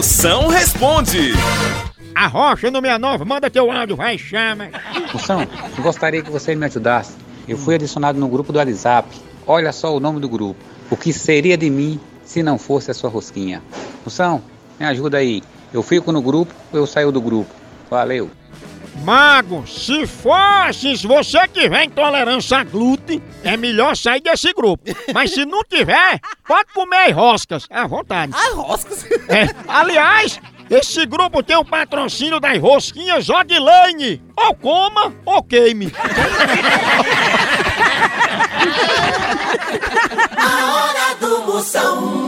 Moção responde. A Rocha no 69, manda teu áudio, vai, chama. Moção, eu gostaria que você me ajudasse. Eu fui adicionado no grupo do WhatsApp. Olha só o nome do grupo. O que seria de mim se não fosse a sua rosquinha? Moção, me ajuda aí. Eu fico no grupo ou eu saio do grupo? Valeu. Mago, se fosse, se você tiver intolerância a glúten, é melhor sair desse grupo. Mas se não tiver, pode comer roscas, à vontade. Ah, roscas. É, aliás, esse grupo tem o patrocínio das rosquinhas Odilane. Ou coma ou queime. A hora do Moção.